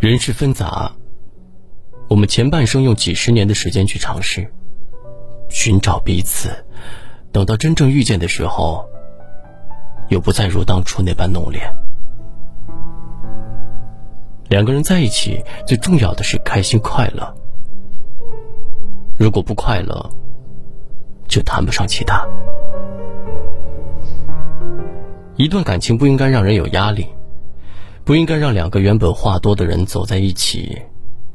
人世纷杂，我们前半生用几十年的时间去尝试寻找彼此，等到真正遇见的时候，又不再如当初那般浓烈。两个人在一起，最重要的是开心快乐。如果不快乐，就谈不上其他。一段感情不应该让人有压力。不应该让两个原本话多的人走在一起，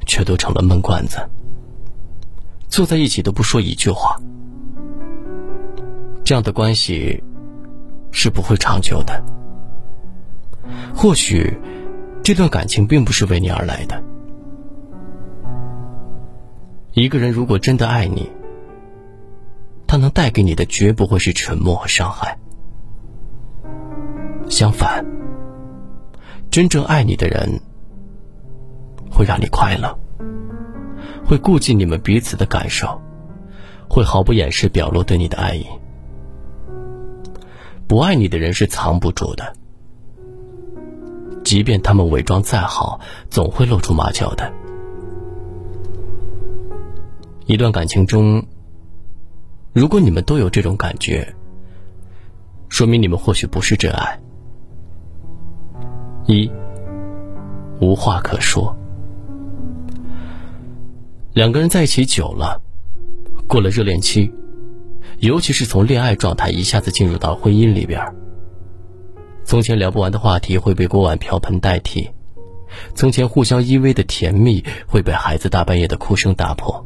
却都成了闷罐子。坐在一起都不说一句话，这样的关系是不会长久的。或许，这段感情并不是为你而来的。一个人如果真的爱你，他能带给你的绝不会是沉默和伤害，相反。真正爱你的人，会让你快乐，会顾及你们彼此的感受，会毫不掩饰表露对你的爱意。不爱你的人是藏不住的，即便他们伪装再好，总会露出马脚的。一段感情中，如果你们都有这种感觉，说明你们或许不是真爱。一，无话可说。两个人在一起久了，过了热恋期，尤其是从恋爱状态一下子进入到婚姻里边，从前聊不完的话题会被锅碗瓢盆代替，从前互相依偎的甜蜜会被孩子大半夜的哭声打破。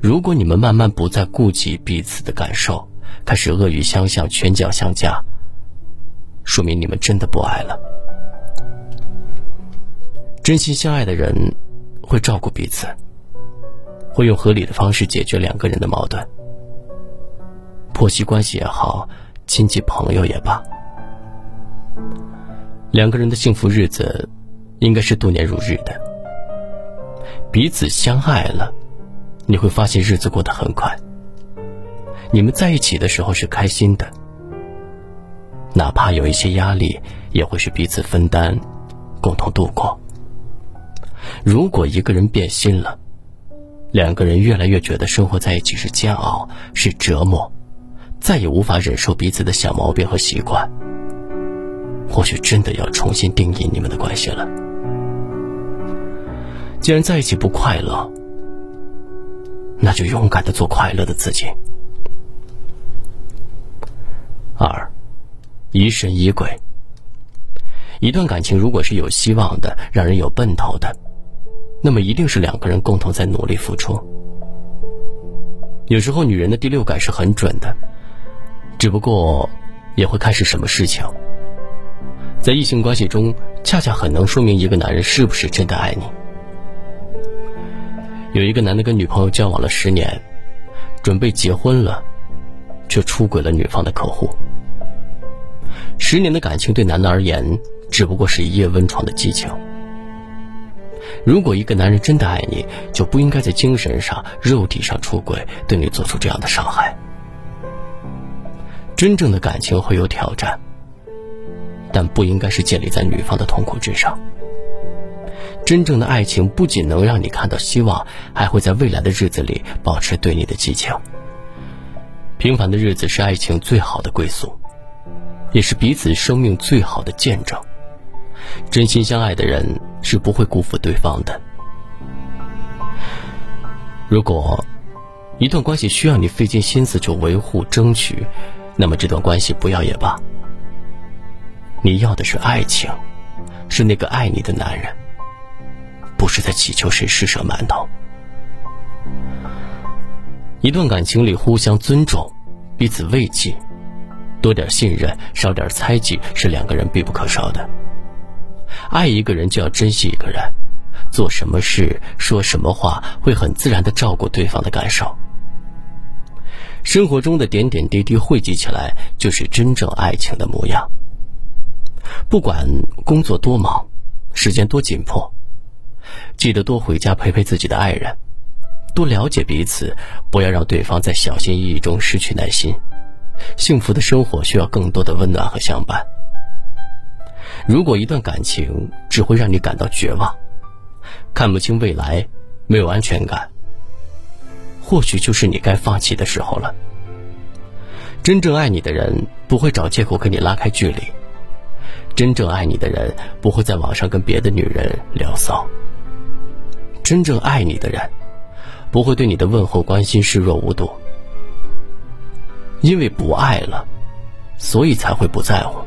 如果你们慢慢不再顾及彼此的感受，开始恶语相向、拳脚相加。说明你们真的不爱了。真心相爱的人会照顾彼此，会用合理的方式解决两个人的矛盾。婆媳关系也好，亲戚朋友也罢，两个人的幸福日子应该是度年如日的。彼此相爱了，你会发现日子过得很快。你们在一起的时候是开心的。哪怕有一些压力，也会是彼此分担，共同度过。如果一个人变心了，两个人越来越觉得生活在一起是煎熬，是折磨，再也无法忍受彼此的小毛病和习惯，或许真的要重新定义你们的关系了。既然在一起不快乐，那就勇敢的做快乐的自己。二。疑神疑鬼。一段感情如果是有希望的，让人有奔头的，那么一定是两个人共同在努力付出。有时候女人的第六感是很准的，只不过也会看是什么事情。在异性关系中，恰恰很能说明一个男人是不是真的爱你。有一个男的跟女朋友交往了十年，准备结婚了，却出轨了女方的客户。十年的感情对男的而言，只不过是一夜温床的激情。如果一个男人真的爱你，就不应该在精神上、肉体上出轨，对你做出这样的伤害。真正的感情会有挑战，但不应该是建立在女方的痛苦之上。真正的爱情不仅能让你看到希望，还会在未来的日子里保持对你的激情。平凡的日子是爱情最好的归宿。也是彼此生命最好的见证。真心相爱的人是不会辜负对方的。如果一段关系需要你费尽心思去维护、争取，那么这段关系不要也罢。你要的是爱情，是那个爱你的男人，不是在祈求谁施舍馒头。一段感情里互相尊重，彼此慰藉。多点信任，少点猜忌，是两个人必不可少的。爱一个人就要珍惜一个人，做什么事、说什么话，会很自然的照顾对方的感受。生活中的点点滴滴汇集起来，就是真正爱情的模样。不管工作多忙，时间多紧迫，记得多回家陪陪自己的爱人，多了解彼此，不要让对方在小心翼翼中失去耐心。幸福的生活需要更多的温暖和相伴。如果一段感情只会让你感到绝望，看不清未来，没有安全感，或许就是你该放弃的时候了。真正爱你的人不会找借口跟你拉开距离，真正爱你的人不会在网上跟别的女人聊骚。真正爱你的人不会对你的问候关心视若无睹，因为不爱了，所以才会不在乎，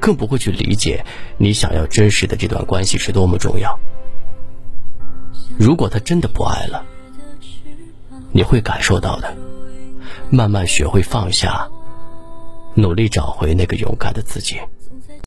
更不会去理解你想要真实的这段关系是多么重要。如果他真的不爱了，你会感受到的。慢慢学会放下，努力找回那个勇敢的自己。